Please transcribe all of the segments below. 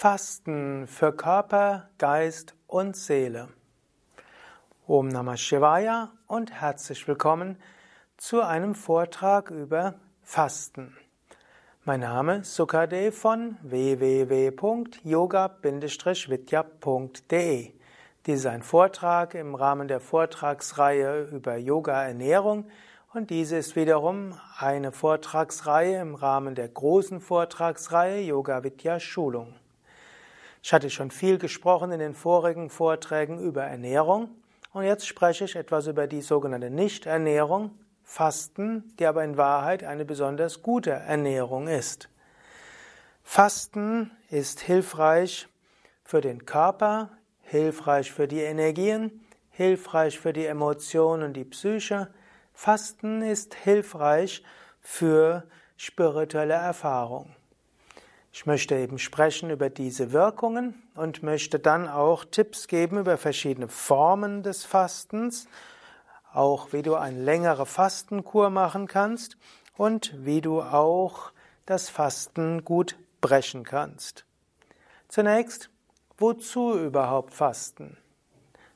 Fasten für Körper, Geist und Seele. Om Namah Shivaya und herzlich willkommen zu einem Vortrag über Fasten. Mein Name ist Sukadev von www.yoga-vidya.de. Dies ist ein Vortrag im Rahmen der Vortragsreihe über Yoga Ernährung und diese ist wiederum eine Vortragsreihe im Rahmen der großen Vortragsreihe Yoga Vidya Schulung. Ich hatte schon viel gesprochen in den vorigen Vorträgen über Ernährung und jetzt spreche ich etwas über die sogenannte Nichternährung, Fasten, die aber in Wahrheit eine besonders gute Ernährung ist. Fasten ist hilfreich für den Körper, hilfreich für die Energien, hilfreich für die Emotionen und die Psyche. Fasten ist hilfreich für spirituelle Erfahrung. Ich möchte eben sprechen über diese Wirkungen und möchte dann auch Tipps geben über verschiedene Formen des Fastens, auch wie du eine längere Fastenkur machen kannst und wie du auch das Fasten gut brechen kannst. Zunächst, wozu überhaupt Fasten?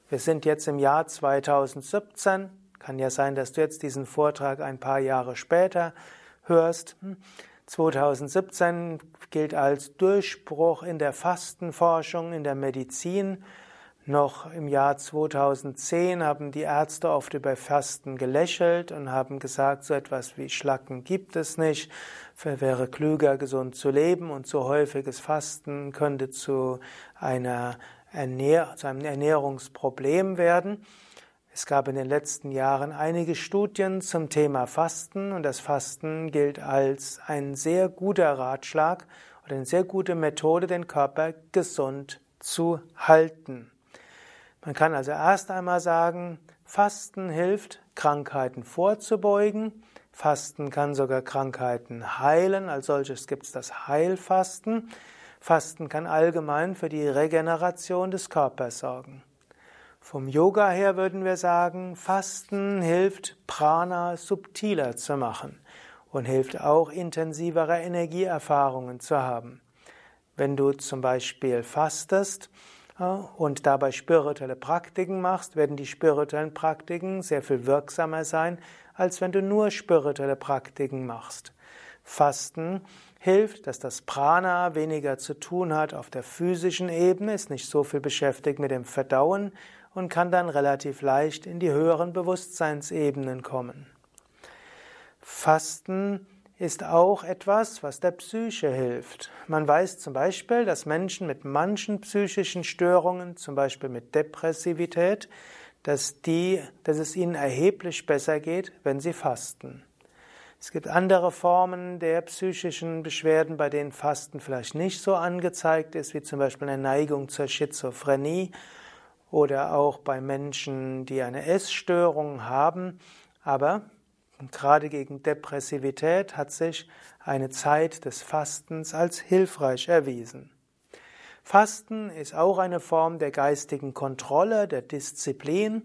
Wir sind jetzt im Jahr 2017. Kann ja sein, dass du jetzt diesen Vortrag ein paar Jahre später hörst. 2017 gilt als Durchbruch in der Fastenforschung, in der Medizin. Noch im Jahr 2010 haben die Ärzte oft über Fasten gelächelt und haben gesagt, so etwas wie Schlacken gibt es nicht. Es wäre klüger, gesund zu leben und zu häufiges Fasten könnte zu, einer Ernähr zu einem Ernährungsproblem werden. Es gab in den letzten Jahren einige Studien zum Thema Fasten und das Fasten gilt als ein sehr guter Ratschlag oder eine sehr gute Methode, den Körper gesund zu halten. Man kann also erst einmal sagen, Fasten hilft, Krankheiten vorzubeugen. Fasten kann sogar Krankheiten heilen. Als solches gibt es das Heilfasten. Fasten kann allgemein für die Regeneration des Körpers sorgen. Vom Yoga her würden wir sagen, Fasten hilft, Prana subtiler zu machen und hilft auch, intensivere Energieerfahrungen zu haben. Wenn du zum Beispiel fastest äh, und dabei spirituelle Praktiken machst, werden die spirituellen Praktiken sehr viel wirksamer sein, als wenn du nur spirituelle Praktiken machst. Fasten hilft, dass das Prana weniger zu tun hat auf der physischen Ebene, ist nicht so viel beschäftigt mit dem Verdauen und kann dann relativ leicht in die höheren Bewusstseinsebenen kommen. Fasten ist auch etwas, was der Psyche hilft. Man weiß zum Beispiel, dass Menschen mit manchen psychischen Störungen, zum Beispiel mit Depressivität, dass, die, dass es ihnen erheblich besser geht, wenn sie fasten. Es gibt andere Formen der psychischen Beschwerden, bei denen Fasten vielleicht nicht so angezeigt ist, wie zum Beispiel eine Neigung zur Schizophrenie oder auch bei Menschen, die eine Essstörung haben. Aber gerade gegen Depressivität hat sich eine Zeit des Fastens als hilfreich erwiesen. Fasten ist auch eine Form der geistigen Kontrolle, der Disziplin.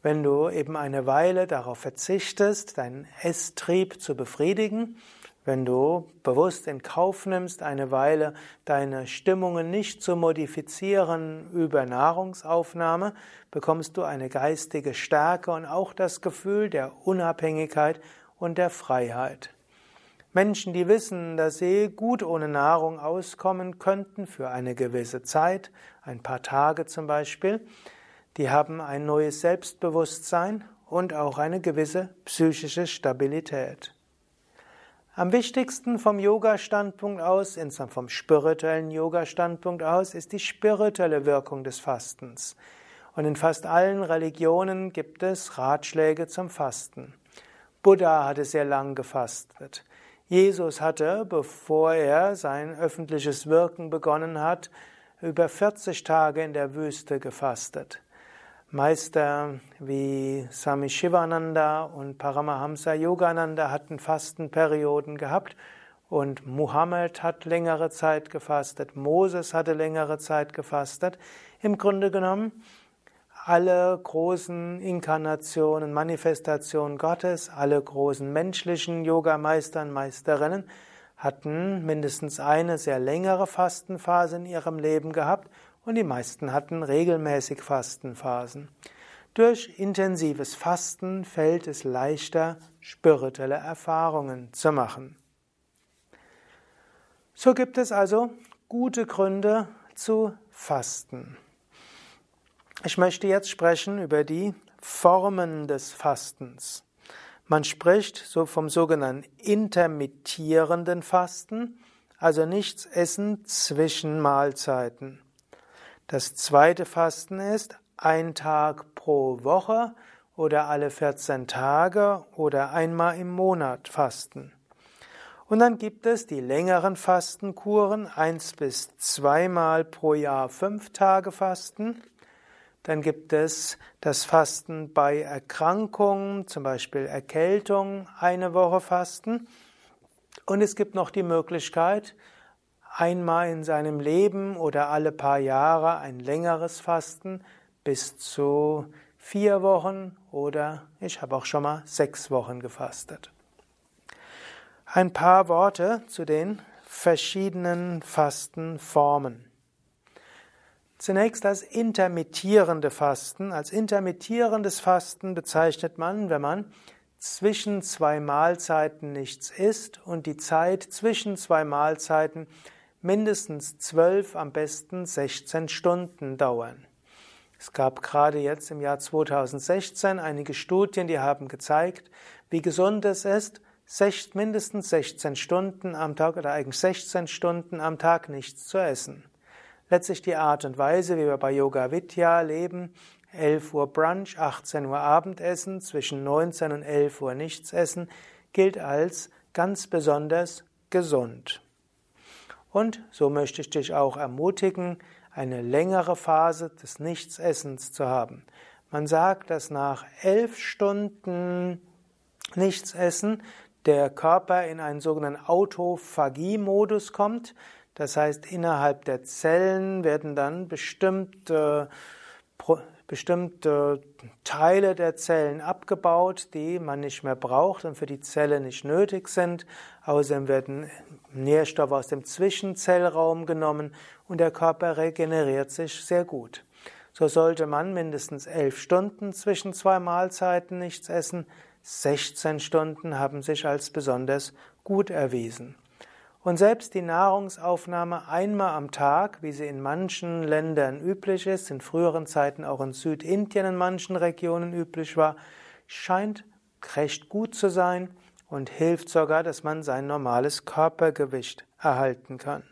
Wenn du eben eine Weile darauf verzichtest, deinen Esstrieb zu befriedigen, wenn du bewusst in Kauf nimmst, eine Weile deine Stimmungen nicht zu modifizieren über Nahrungsaufnahme, bekommst du eine geistige Stärke und auch das Gefühl der Unabhängigkeit und der Freiheit. Menschen, die wissen, dass sie gut ohne Nahrung auskommen könnten für eine gewisse Zeit, ein paar Tage zum Beispiel, die haben ein neues Selbstbewusstsein und auch eine gewisse psychische Stabilität. Am wichtigsten vom Yoga-Standpunkt aus, insgesamt vom spirituellen Yoga-Standpunkt aus, ist die spirituelle Wirkung des Fastens. Und in fast allen Religionen gibt es Ratschläge zum Fasten. Buddha hatte sehr lang gefastet. Jesus hatte, bevor er sein öffentliches Wirken begonnen hat, über 40 Tage in der Wüste gefastet. Meister wie Swami Shivananda und Paramahamsa Yogananda hatten Fastenperioden gehabt und Muhammad hat längere Zeit gefastet, Moses hatte längere Zeit gefastet. Im Grunde genommen alle großen Inkarnationen, Manifestationen Gottes, alle großen menschlichen Yogameister und Meisterinnen hatten mindestens eine sehr längere Fastenphase in ihrem Leben gehabt und die meisten hatten regelmäßig Fastenphasen. Durch intensives Fasten fällt es leichter, spirituelle Erfahrungen zu machen. So gibt es also gute Gründe zu fasten. Ich möchte jetzt sprechen über die Formen des Fastens. Man spricht so vom sogenannten intermittierenden Fasten, also nichts essen zwischen Mahlzeiten. Das zweite Fasten ist ein Tag pro Woche oder alle 14 Tage oder einmal im Monat fasten. Und dann gibt es die längeren Fastenkuren, eins bis zweimal pro Jahr fünf Tage Fasten. Dann gibt es das Fasten bei Erkrankungen, zum Beispiel Erkältung, eine Woche Fasten. Und es gibt noch die Möglichkeit, einmal in seinem Leben oder alle paar Jahre ein längeres Fasten bis zu vier Wochen oder ich habe auch schon mal sechs Wochen gefastet. Ein paar Worte zu den verschiedenen Fastenformen. Zunächst das intermittierende Fasten. Als intermittierendes Fasten bezeichnet man, wenn man zwischen zwei Mahlzeiten nichts isst und die Zeit zwischen zwei Mahlzeiten mindestens zwölf, am besten 16 Stunden dauern. Es gab gerade jetzt im Jahr 2016 einige Studien, die haben gezeigt, wie gesund es ist, mindestens 16 Stunden am Tag oder eigentlich 16 Stunden am Tag nichts zu essen. Letztlich die Art und Weise, wie wir bei Yoga Vidya leben, 11 Uhr Brunch, 18 Uhr Abendessen, zwischen 19 und 11 Uhr nichts essen, gilt als ganz besonders gesund. Und so möchte ich dich auch ermutigen, eine längere Phase des Nichtsessens zu haben. Man sagt, dass nach elf Stunden Nichtsessen der Körper in einen sogenannten Autophagie-Modus kommt. Das heißt, innerhalb der Zellen werden dann bestimmte, bestimmte Teile der Zellen abgebaut, die man nicht mehr braucht und für die Zelle nicht nötig sind. Außerdem werden Nährstoffe aus dem Zwischenzellraum genommen und der Körper regeneriert sich sehr gut. So sollte man mindestens elf Stunden zwischen zwei Mahlzeiten nichts essen, 16 Stunden haben sich als besonders gut erwiesen. Und selbst die Nahrungsaufnahme einmal am Tag, wie sie in manchen Ländern üblich ist, in früheren Zeiten auch in Südindien in manchen Regionen üblich war, scheint recht gut zu sein und hilft sogar, dass man sein normales Körpergewicht erhalten kann.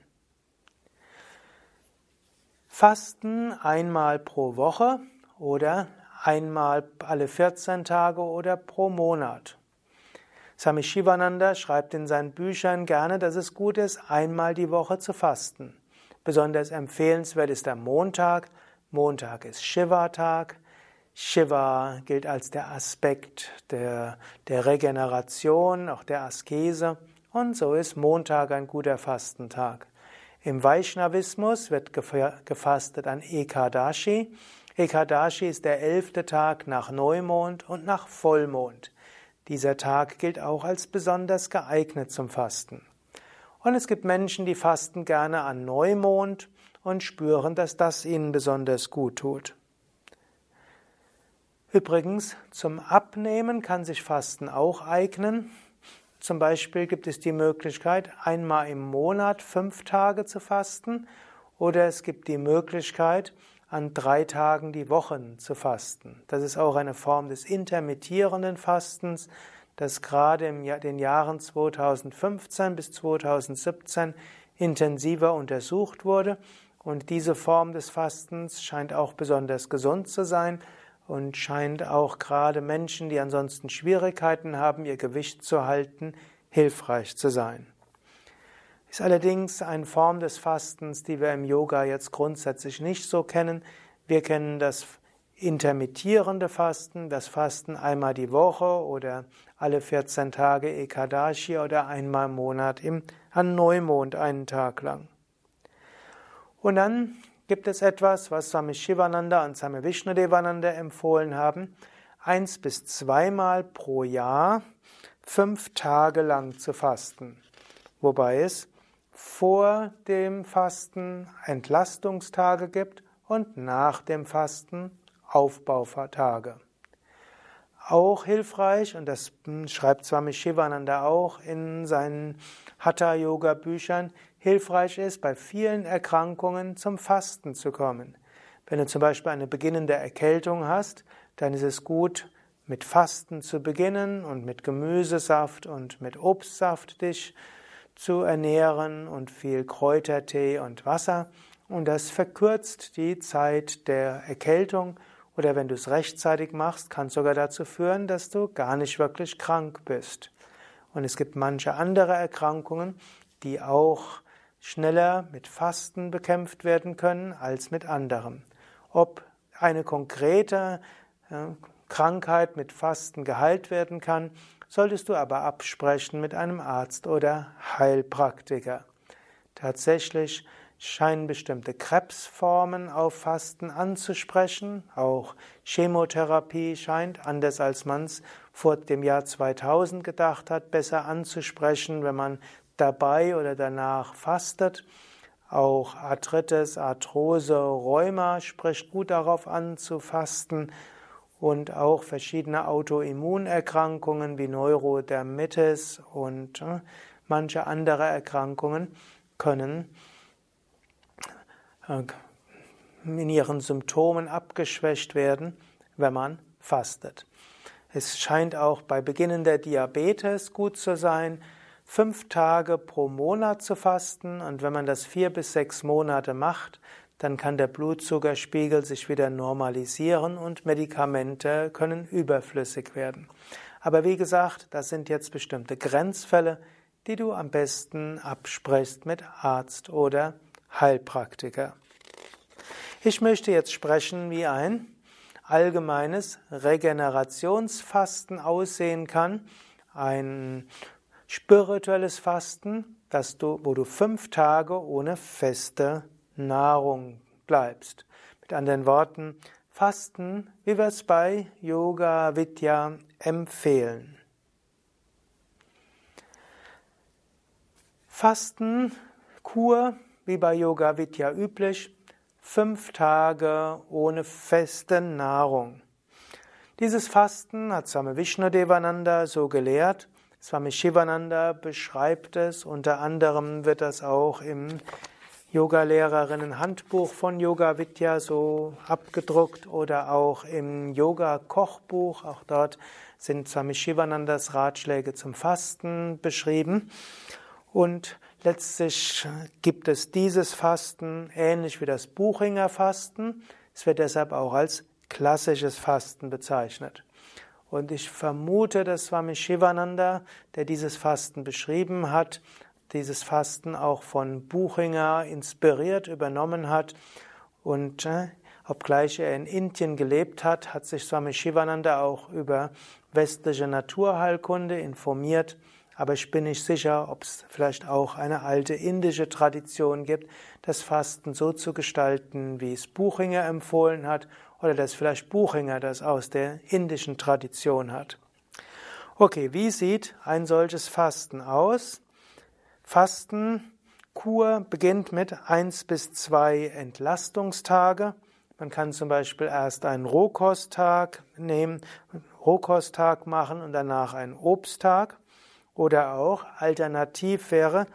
Fasten einmal pro Woche oder einmal alle 14 Tage oder pro Monat. Swami Shivananda schreibt in seinen Büchern gerne, dass es gut ist, einmal die Woche zu fasten. Besonders empfehlenswert ist der Montag. Montag ist Shiva-Tag. Shiva gilt als der Aspekt der, der Regeneration, auch der Askese. Und so ist Montag ein guter Fastentag. Im Vaishnavismus wird gefastet an Ekadashi. Ekadashi ist der elfte Tag nach Neumond und nach Vollmond. Dieser Tag gilt auch als besonders geeignet zum Fasten. Und es gibt Menschen, die fasten gerne an Neumond und spüren, dass das ihnen besonders gut tut. Übrigens, zum Abnehmen kann sich Fasten auch eignen. Zum Beispiel gibt es die Möglichkeit, einmal im Monat fünf Tage zu fasten oder es gibt die Möglichkeit, an drei Tagen die Wochen zu fasten. Das ist auch eine Form des intermittierenden Fastens, das gerade in den Jahren 2015 bis 2017 intensiver untersucht wurde. Und diese Form des Fastens scheint auch besonders gesund zu sein und scheint auch gerade Menschen, die ansonsten Schwierigkeiten haben, ihr Gewicht zu halten, hilfreich zu sein. Ist allerdings eine Form des Fastens, die wir im Yoga jetzt grundsätzlich nicht so kennen. Wir kennen das intermittierende Fasten, das Fasten einmal die Woche oder alle 14 Tage Ekadashi oder einmal im Monat im, an Neumond einen Tag lang. Und dann gibt es etwas, was Swami Shivananda und Swami Vishnudevananda empfohlen haben, eins bis zweimal pro Jahr fünf Tage lang zu fasten. wobei es vor dem Fasten Entlastungstage gibt und nach dem Fasten Aufbautage. Auch hilfreich, und das schreibt Swami Shivananda auch in seinen Hatha-Yoga-Büchern, hilfreich ist, bei vielen Erkrankungen zum Fasten zu kommen. Wenn du zum Beispiel eine beginnende Erkältung hast, dann ist es gut, mit Fasten zu beginnen und mit Gemüsesaft und mit Obstsaft dich zu ernähren und viel Kräutertee und Wasser. Und das verkürzt die Zeit der Erkältung oder wenn du es rechtzeitig machst, kann es sogar dazu führen, dass du gar nicht wirklich krank bist. Und es gibt manche andere Erkrankungen, die auch schneller mit Fasten bekämpft werden können als mit anderem. Ob eine konkrete Krankheit mit Fasten geheilt werden kann, solltest du aber absprechen mit einem Arzt oder Heilpraktiker. Tatsächlich scheinen bestimmte Krebsformen auf Fasten anzusprechen. Auch Chemotherapie scheint, anders als man es vor dem Jahr 2000 gedacht hat, besser anzusprechen, wenn man dabei oder danach fastet. Auch Arthritis, Arthrose, Rheuma spricht gut darauf an zu fasten und auch verschiedene Autoimmunerkrankungen wie Neurodermitis und äh, manche andere Erkrankungen können äh, in ihren Symptomen abgeschwächt werden, wenn man fastet. Es scheint auch bei beginnender Diabetes gut zu sein, fünf Tage pro Monat zu fasten und wenn man das vier bis sechs Monate macht, dann kann der Blutzuckerspiegel sich wieder normalisieren und Medikamente können überflüssig werden. Aber wie gesagt, das sind jetzt bestimmte Grenzfälle, die du am besten absprichst mit Arzt oder Heilpraktiker. Ich möchte jetzt sprechen, wie ein allgemeines Regenerationsfasten aussehen kann, ein spirituelles Fasten, dass du, wo du fünf Tage ohne feste Nahrung bleibst. Mit anderen Worten, Fasten, wie wir es bei Yoga Vidya empfehlen. Fasten, Kur, wie bei Yoga Vidya üblich, fünf Tage ohne feste Nahrung. Dieses Fasten hat Swami Vishnudevananda so gelehrt. Swami Shivananda beschreibt es. Unter anderem wird das auch im Yogalehrerinnen-Handbuch von Yoga Vidya so abgedruckt oder auch im Yoga-Kochbuch. Auch dort sind Swami Shivanandas Ratschläge zum Fasten beschrieben. Und letztlich gibt es dieses Fasten ähnlich wie das Buchinger Fasten. Es wird deshalb auch als klassisches Fasten bezeichnet. Und ich vermute, dass Swami Shivananda, der dieses Fasten beschrieben hat, dieses Fasten auch von Buchinger inspiriert übernommen hat. Und äh, obgleich er in Indien gelebt hat, hat sich Swami Shivananda auch über westliche Naturheilkunde informiert. Aber ich bin nicht sicher, ob es vielleicht auch eine alte indische Tradition gibt, das Fasten so zu gestalten, wie es Buchinger empfohlen hat, oder dass vielleicht Buchinger das aus der indischen Tradition hat. Okay, wie sieht ein solches Fasten aus? Fastenkur beginnt mit eins bis zwei Entlastungstage. Man kann zum Beispiel erst einen Rohkosttag nehmen, Rohkosttag machen und danach einen Obsttag. Oder auch alternativ wäre,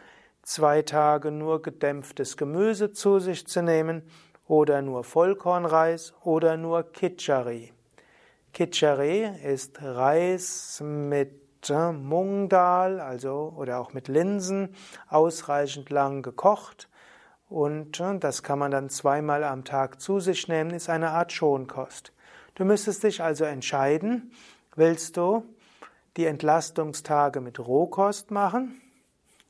zwei Tage nur gedämpftes Gemüse zu sich zu nehmen oder nur Vollkornreis oder nur Kitchari. Kitchari ist Reis mit Mungdal, also oder auch mit Linsen, ausreichend lang gekocht. Und äh, das kann man dann zweimal am Tag zu sich nehmen, ist eine Art Schonkost. Du müsstest dich also entscheiden, willst du die Entlastungstage mit Rohkost machen?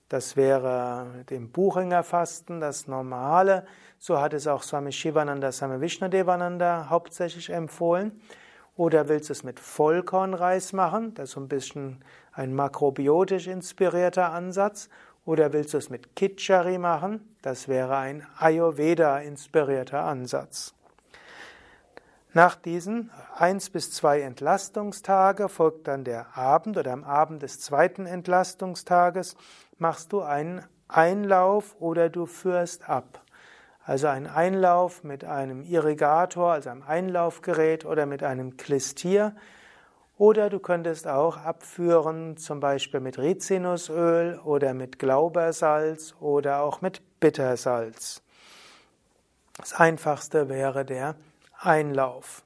Das wäre dem Buchinger Fasten das normale. So hat es auch Swami Shivananda Swami Vishnadevananda hauptsächlich empfohlen. Oder willst du es mit Vollkornreis machen? Das ist so ein bisschen ein makrobiotisch inspirierter Ansatz. Oder willst du es mit Kitchari machen? Das wäre ein Ayurveda-inspirierter Ansatz. Nach diesen eins bis zwei Entlastungstage folgt dann der Abend oder am Abend des zweiten Entlastungstages machst du einen Einlauf oder du führst ab. Also ein Einlauf mit einem Irrigator, also einem Einlaufgerät oder mit einem Klistier. Oder du könntest auch abführen, zum Beispiel mit Rizinusöl oder mit Glaubersalz oder auch mit Bittersalz. Das einfachste wäre der Einlauf.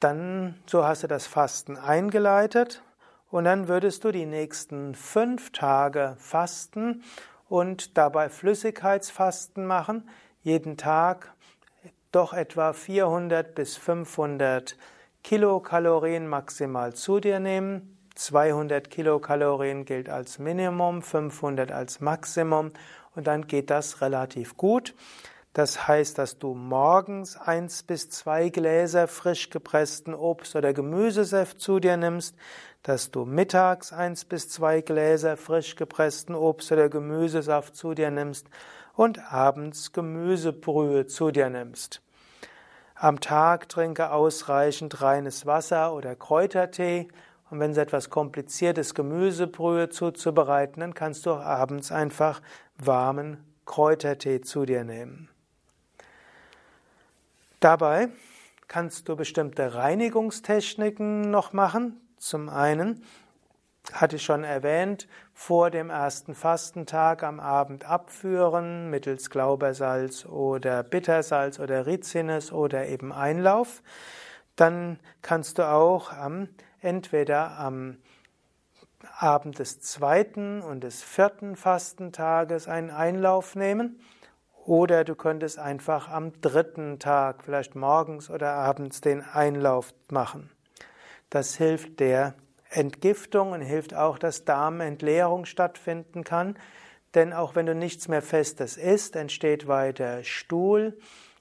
Dann, so hast du das Fasten eingeleitet und dann würdest du die nächsten fünf Tage fasten und dabei Flüssigkeitsfasten machen. Jeden Tag doch etwa 400 bis 500 Kilokalorien maximal zu dir nehmen. 200 Kilokalorien gilt als Minimum, 500 als Maximum und dann geht das relativ gut. Das heißt, dass du morgens eins bis zwei Gläser frisch gepressten Obst- oder Gemüsesaft zu dir nimmst, dass du mittags eins bis zwei Gläser frisch gepressten Obst- oder Gemüsesaft zu dir nimmst und abends Gemüsebrühe zu dir nimmst. Am Tag trinke ausreichend reines Wasser oder Kräutertee und wenn es etwas kompliziert ist, Gemüsebrühe zuzubereiten, dann kannst du auch abends einfach warmen Kräutertee zu dir nehmen. Dabei kannst du bestimmte Reinigungstechniken noch machen. Zum einen hatte ich schon erwähnt, vor dem ersten Fastentag am Abend abführen mittels Glaubersalz oder Bittersalz oder Rizinus oder eben Einlauf. Dann kannst du auch am, entweder am Abend des zweiten und des vierten Fastentages einen Einlauf nehmen oder du könntest einfach am dritten Tag, vielleicht morgens oder abends, den Einlauf machen. Das hilft der Entgiftung und hilft auch, dass Darmentleerung stattfinden kann. Denn auch wenn du nichts mehr Festes isst, entsteht weiter Stuhl,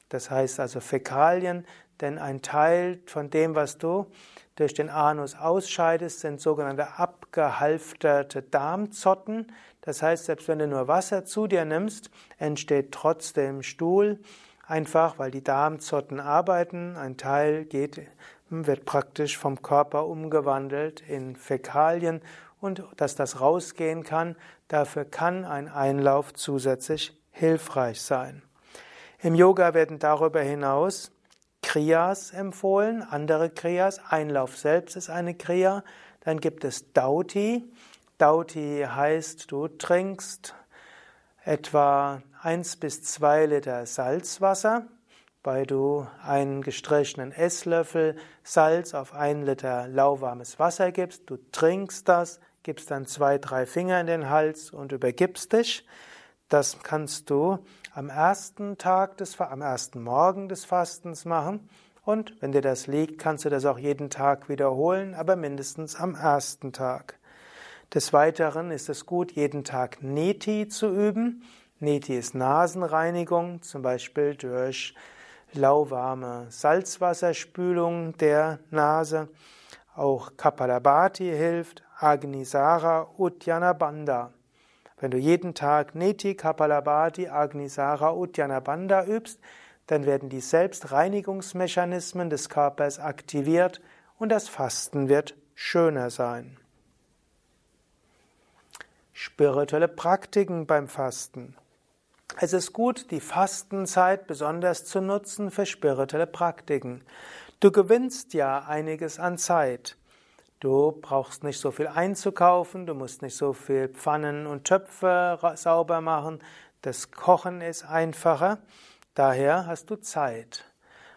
das heißt also Fäkalien, denn ein Teil von dem, was du durch den Anus ausscheidest, sind sogenannte abgehalfterte Darmzotten. Das heißt, selbst wenn du nur Wasser zu dir nimmst, entsteht trotzdem Stuhl, einfach weil die Darmzotten arbeiten. Ein Teil geht, wird praktisch vom Körper umgewandelt in Fäkalien und dass das rausgehen kann, dafür kann ein Einlauf zusätzlich hilfreich sein. Im Yoga werden darüber hinaus Kriyas empfohlen, andere Kriyas. Einlauf selbst ist eine Kriya. Dann gibt es Dauti. Dauti heißt, du trinkst etwa 1 bis 2 Liter Salzwasser, weil du einen gestrichenen Esslöffel Salz auf 1 Liter lauwarmes Wasser gibst. Du trinkst das, gibst dann zwei, drei Finger in den Hals und übergibst dich. Das kannst du am ersten Tag des, am ersten Morgen des Fastens machen. Und wenn dir das liegt, kannst du das auch jeden Tag wiederholen, aber mindestens am ersten Tag. Des Weiteren ist es gut, jeden Tag Neti zu üben. Neti ist Nasenreinigung, zum Beispiel durch lauwarme Salzwasserspülung der Nase. Auch Kapalabhati hilft, Agnisara Uddiyana. Wenn du jeden Tag Neti, Kapalabhati, Agnisara, Uddiyana übst, dann werden die Selbstreinigungsmechanismen des Körpers aktiviert und das Fasten wird schöner sein. Spirituelle Praktiken beim Fasten. Es ist gut, die Fastenzeit besonders zu nutzen für spirituelle Praktiken. Du gewinnst ja einiges an Zeit. Du brauchst nicht so viel einzukaufen, du musst nicht so viel Pfannen und Töpfe sauber machen. Das Kochen ist einfacher. Daher hast du Zeit.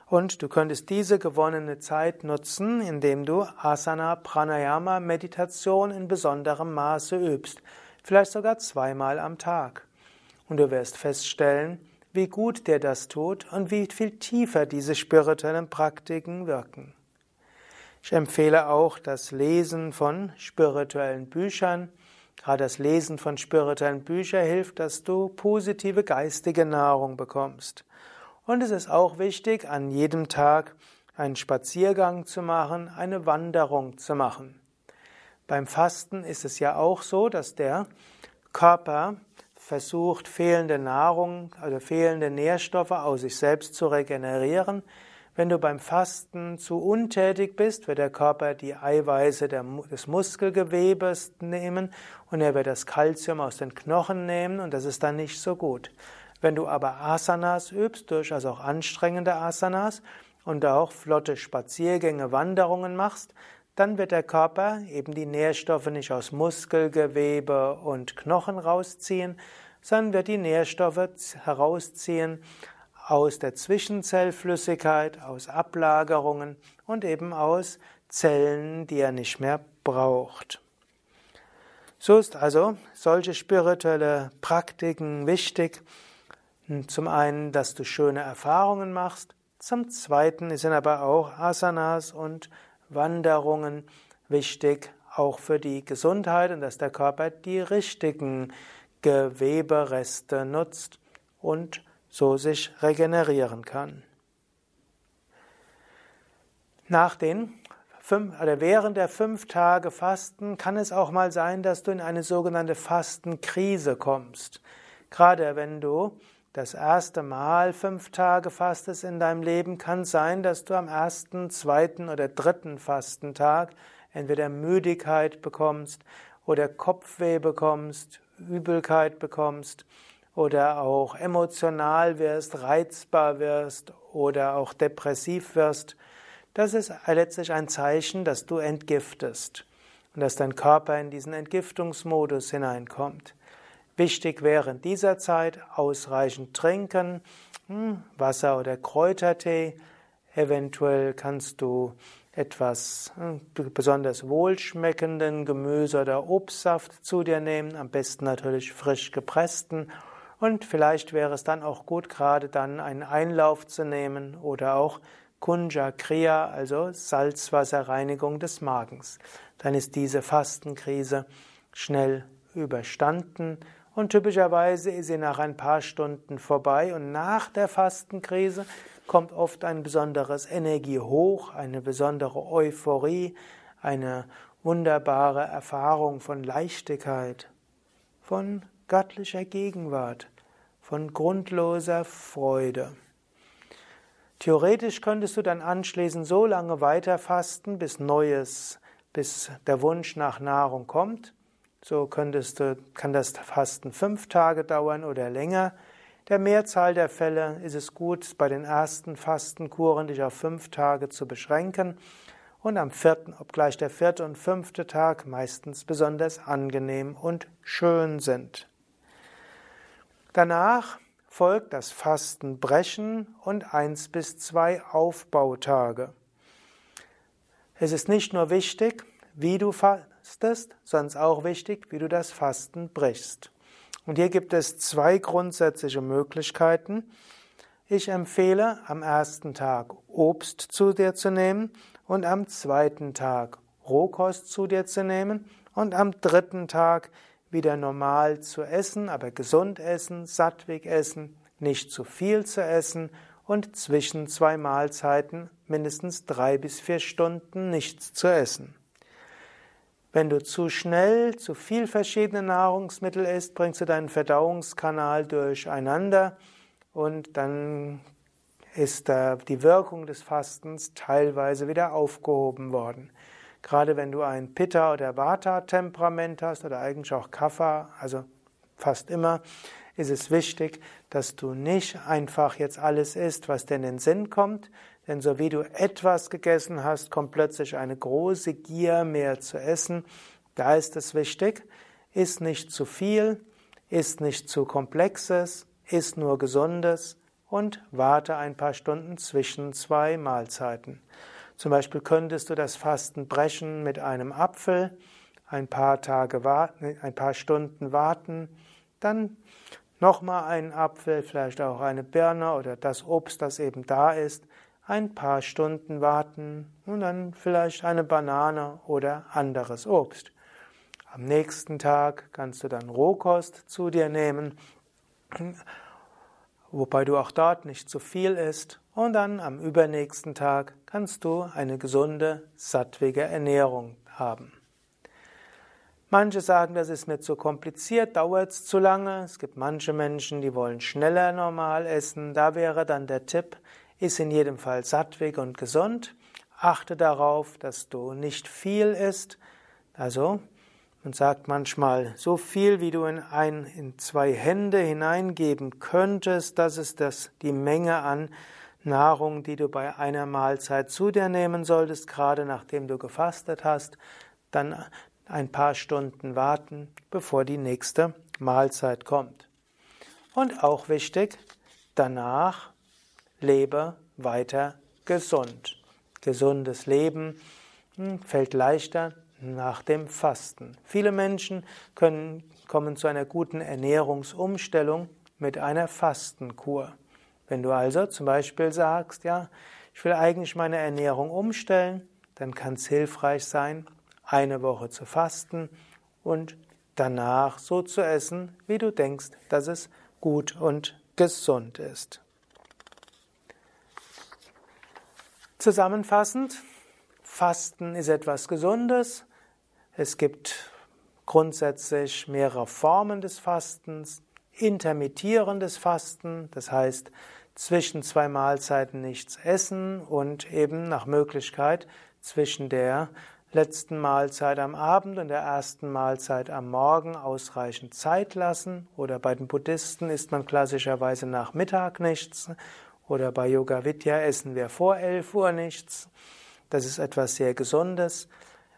Und du könntest diese gewonnene Zeit nutzen, indem du Asana Pranayama Meditation in besonderem Maße übst, vielleicht sogar zweimal am Tag. Und du wirst feststellen, wie gut dir das tut und wie viel tiefer diese spirituellen Praktiken wirken. Ich empfehle auch das Lesen von spirituellen Büchern. Gerade das Lesen von spirituellen Büchern hilft, dass du positive geistige Nahrung bekommst. Und es ist auch wichtig, an jedem Tag einen Spaziergang zu machen, eine Wanderung zu machen. Beim Fasten ist es ja auch so, dass der Körper versucht, fehlende Nahrung, also fehlende Nährstoffe aus sich selbst zu regenerieren. Wenn du beim Fasten zu untätig bist, wird der Körper die Eiweiße des Muskelgewebes nehmen und er wird das Kalzium aus den Knochen nehmen und das ist dann nicht so gut. Wenn du aber Asanas übst, durchaus auch anstrengende Asanas und auch flotte Spaziergänge, Wanderungen machst, dann wird der Körper eben die Nährstoffe nicht aus Muskelgewebe und Knochen rausziehen, sondern wird die Nährstoffe herausziehen aus der Zwischenzellflüssigkeit, aus Ablagerungen und eben aus Zellen, die er nicht mehr braucht. So ist also solche spirituelle Praktiken wichtig. Zum einen, dass du schöne Erfahrungen machst. Zum zweiten sind aber auch Asanas und Wanderungen wichtig, auch für die Gesundheit und dass der Körper die richtigen Gewebereste nutzt und so sich regenerieren kann. Nach den fünf, oder während der fünf Tage Fasten kann es auch mal sein, dass du in eine sogenannte Fastenkrise kommst. Gerade wenn du das erste Mal fünf Tage fastest in deinem Leben, kann sein, dass du am ersten, zweiten oder dritten Fastentag entweder Müdigkeit bekommst oder Kopfweh bekommst, Übelkeit bekommst oder auch emotional wirst, reizbar wirst oder auch depressiv wirst, das ist letztlich ein Zeichen, dass du entgiftest und dass dein Körper in diesen Entgiftungsmodus hineinkommt. Wichtig während dieser Zeit ausreichend trinken, hm, Wasser oder Kräutertee. Eventuell kannst du etwas hm, besonders wohlschmeckenden Gemüse oder Obstsaft zu dir nehmen, am besten natürlich frisch gepressten und vielleicht wäre es dann auch gut, gerade dann einen Einlauf zu nehmen oder auch Kunja Kriya, also Salzwasserreinigung des Magens. Dann ist diese Fastenkrise schnell überstanden und typischerweise ist sie nach ein paar Stunden vorbei und nach der Fastenkrise kommt oft ein besonderes Energiehoch, eine besondere Euphorie, eine wunderbare Erfahrung von Leichtigkeit, von göttlicher Gegenwart, von grundloser Freude. Theoretisch könntest du dann anschließend so lange weiter fasten, bis Neues, bis der Wunsch nach Nahrung kommt. So könntest du, kann das Fasten fünf Tage dauern oder länger. Der Mehrzahl der Fälle ist es gut, bei den ersten Fastenkuren dich auf fünf Tage zu beschränken und am vierten, obgleich der vierte und fünfte Tag meistens besonders angenehm und schön sind. Danach folgt das Fastenbrechen und eins bis zwei Aufbautage. Es ist nicht nur wichtig, wie du fastest, sondern auch wichtig, wie du das Fasten brichst. Und hier gibt es zwei grundsätzliche Möglichkeiten. Ich empfehle, am ersten Tag Obst zu dir zu nehmen und am zweiten Tag Rohkost zu dir zu nehmen und am dritten Tag wieder normal zu essen, aber gesund essen, sattwig essen, nicht zu viel zu essen und zwischen zwei Mahlzeiten mindestens drei bis vier Stunden nichts zu essen. Wenn du zu schnell zu viel verschiedene Nahrungsmittel isst, bringst du deinen Verdauungskanal durcheinander und dann ist die Wirkung des Fastens teilweise wieder aufgehoben worden. Gerade wenn du ein Pitta- oder Vata-Temperament hast oder eigentlich auch Kapha, also fast immer, ist es wichtig, dass du nicht einfach jetzt alles isst, was dir in den Sinn kommt, denn so wie du etwas gegessen hast, kommt plötzlich eine große Gier mehr zu essen. Da ist es wichtig, isst nicht zu viel, isst nicht zu komplexes, isst nur gesundes und warte ein paar Stunden zwischen zwei Mahlzeiten. Zum Beispiel könntest du das Fasten brechen mit einem Apfel, ein paar Tage warten, ein paar Stunden warten, dann nochmal einen Apfel, vielleicht auch eine Birne oder das Obst, das eben da ist, ein paar Stunden warten und dann vielleicht eine Banane oder anderes Obst. Am nächsten Tag kannst du dann Rohkost zu dir nehmen, wobei du auch dort nicht zu viel isst und dann am übernächsten Tag kannst du eine gesunde, sattwige Ernährung haben. Manche sagen, das ist mir zu kompliziert, dauert es zu lange. Es gibt manche Menschen, die wollen schneller normal essen. Da wäre dann der Tipp, Iss in jedem Fall sattwig und gesund. Achte darauf, dass du nicht viel isst. Also, man sagt manchmal, so viel wie du in ein, in zwei Hände hineingeben könntest, das ist das, die Menge an Nahrung, die du bei einer Mahlzeit zu dir nehmen solltest, gerade nachdem du gefastet hast, dann ein paar Stunden warten, bevor die nächste Mahlzeit kommt. Und auch wichtig, danach lebe weiter gesund. Gesundes Leben hm, fällt leichter nach dem Fasten. Viele Menschen können, kommen zu einer guten Ernährungsumstellung mit einer Fastenkur. Wenn du also zum Beispiel sagst, ja, ich will eigentlich meine Ernährung umstellen, dann kann es hilfreich sein, eine Woche zu fasten und danach so zu essen, wie du denkst, dass es gut und gesund ist. Zusammenfassend, Fasten ist etwas Gesundes. Es gibt grundsätzlich mehrere Formen des Fastens. Intermittierendes Fasten, das heißt zwischen zwei Mahlzeiten nichts essen und eben nach Möglichkeit zwischen der letzten Mahlzeit am Abend und der ersten Mahlzeit am Morgen ausreichend Zeit lassen. Oder bei den Buddhisten isst man klassischerweise nach Mittag nichts. Oder bei Yoga Vidya essen wir vor 11 Uhr nichts. Das ist etwas sehr Gesundes.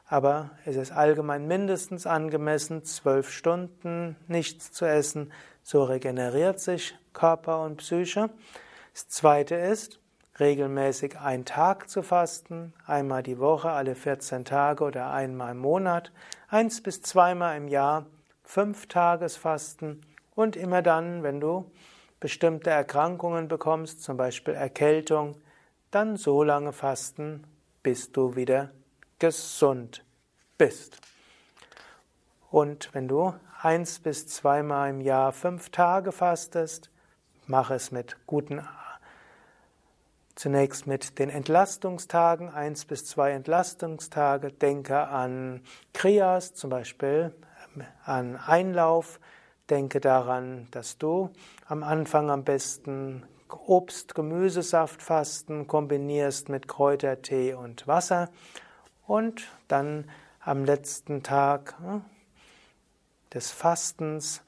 Aber es ist allgemein mindestens angemessen, zwölf Stunden nichts zu essen. So regeneriert sich Körper und Psyche. Das zweite ist, regelmäßig einen Tag zu fasten, einmal die Woche, alle 14 Tage oder einmal im Monat, eins bis zweimal im Jahr, fünf Tagesfasten und immer dann, wenn du bestimmte Erkrankungen bekommst, zum Beispiel Erkältung, dann so lange fasten, bis du wieder gesund bist. Und wenn du eins bis zweimal im Jahr fünf Tage fastest, mach es mit guten Zunächst mit den Entlastungstagen, eins bis zwei Entlastungstage. Denke an Kriyas, zum Beispiel ähm, an Einlauf. Denke daran, dass du am Anfang am besten Obst, Gemüsesaft fasten kombinierst mit Kräutertee und Wasser und dann am letzten Tag hm, des Fastens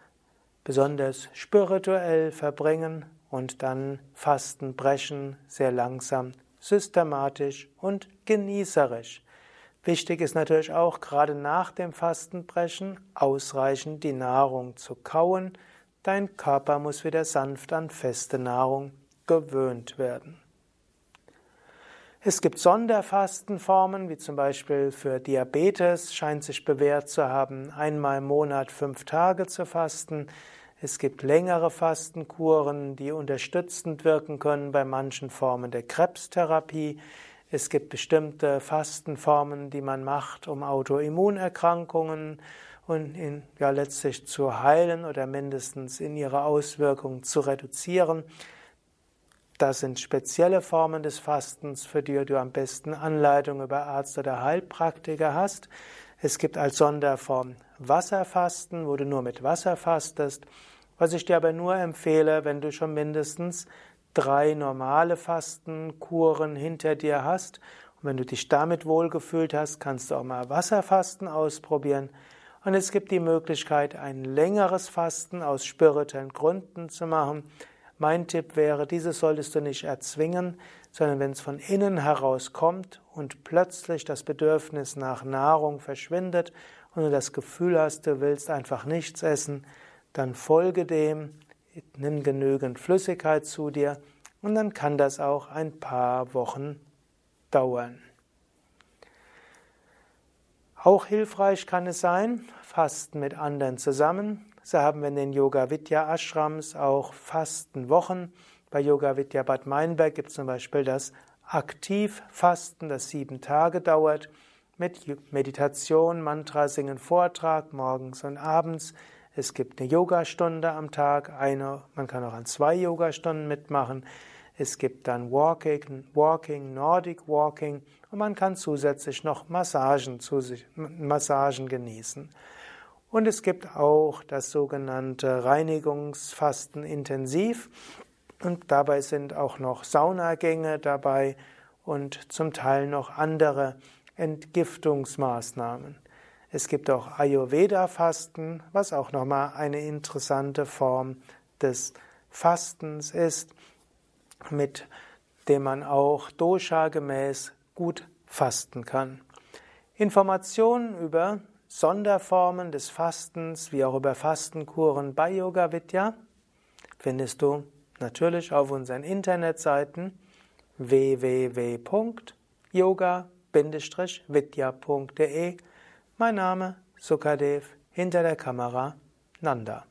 besonders spirituell verbringen und dann Fasten brechen, sehr langsam, systematisch und genießerisch. Wichtig ist natürlich auch, gerade nach dem Fastenbrechen ausreichend die Nahrung zu kauen. Dein Körper muss wieder sanft an feste Nahrung gewöhnt werden. Es gibt Sonderfastenformen, wie zum Beispiel für Diabetes scheint sich bewährt zu haben, einmal im Monat fünf Tage zu fasten. Es gibt längere Fastenkuren, die unterstützend wirken können bei manchen Formen der Krebstherapie. Es gibt bestimmte Fastenformen, die man macht, um Autoimmunerkrankungen und in, ja, letztlich zu heilen oder mindestens in ihre Auswirkungen zu reduzieren. Das sind spezielle Formen des Fastens, für die du am besten Anleitung über Arzt oder Heilpraktiker hast. Es gibt als Sonderform Wasserfasten, wo du nur mit Wasser fastest. Was ich dir aber nur empfehle, wenn du schon mindestens drei normale Fastenkuren hinter dir hast und wenn du dich damit wohlgefühlt hast, kannst du auch mal Wasserfasten ausprobieren. Und es gibt die Möglichkeit, ein längeres Fasten aus spirituellen Gründen zu machen. Mein Tipp wäre, dieses solltest du nicht erzwingen, sondern wenn es von innen heraus kommt und plötzlich das Bedürfnis nach Nahrung verschwindet und du das Gefühl hast, du willst einfach nichts essen, dann folge dem, nimm genügend Flüssigkeit zu dir und dann kann das auch ein paar Wochen dauern. Auch hilfreich kann es sein, Fasten mit anderen zusammen. So haben wir in den Yoga Vidya Ashrams auch Fastenwochen. Bei Yoga Vidya Bad Meinberg gibt es zum Beispiel das Aktivfasten, das sieben Tage dauert, mit Meditation, Mantra singen, Vortrag morgens und abends. Es gibt eine Yogastunde am Tag, eine, man kann auch an zwei Yogastunden mitmachen. Es gibt dann Walking, Walking, Nordic Walking und man kann zusätzlich noch Massagen, Massagen genießen. Und es gibt auch das sogenannte Reinigungsfasten intensiv. Und dabei sind auch noch Saunagänge dabei und zum Teil noch andere Entgiftungsmaßnahmen. Es gibt auch Ayurveda-Fasten, was auch nochmal eine interessante Form des Fastens ist, mit dem man auch dosha-gemäß gut fasten kann. Informationen über Sonderformen des Fastens, wie auch über Fastenkuren bei Yoga Vidya, findest du natürlich auf unseren Internetseiten www.yoga-vidya.de. Mein Name Sukadev, hinter der Kamera Nanda.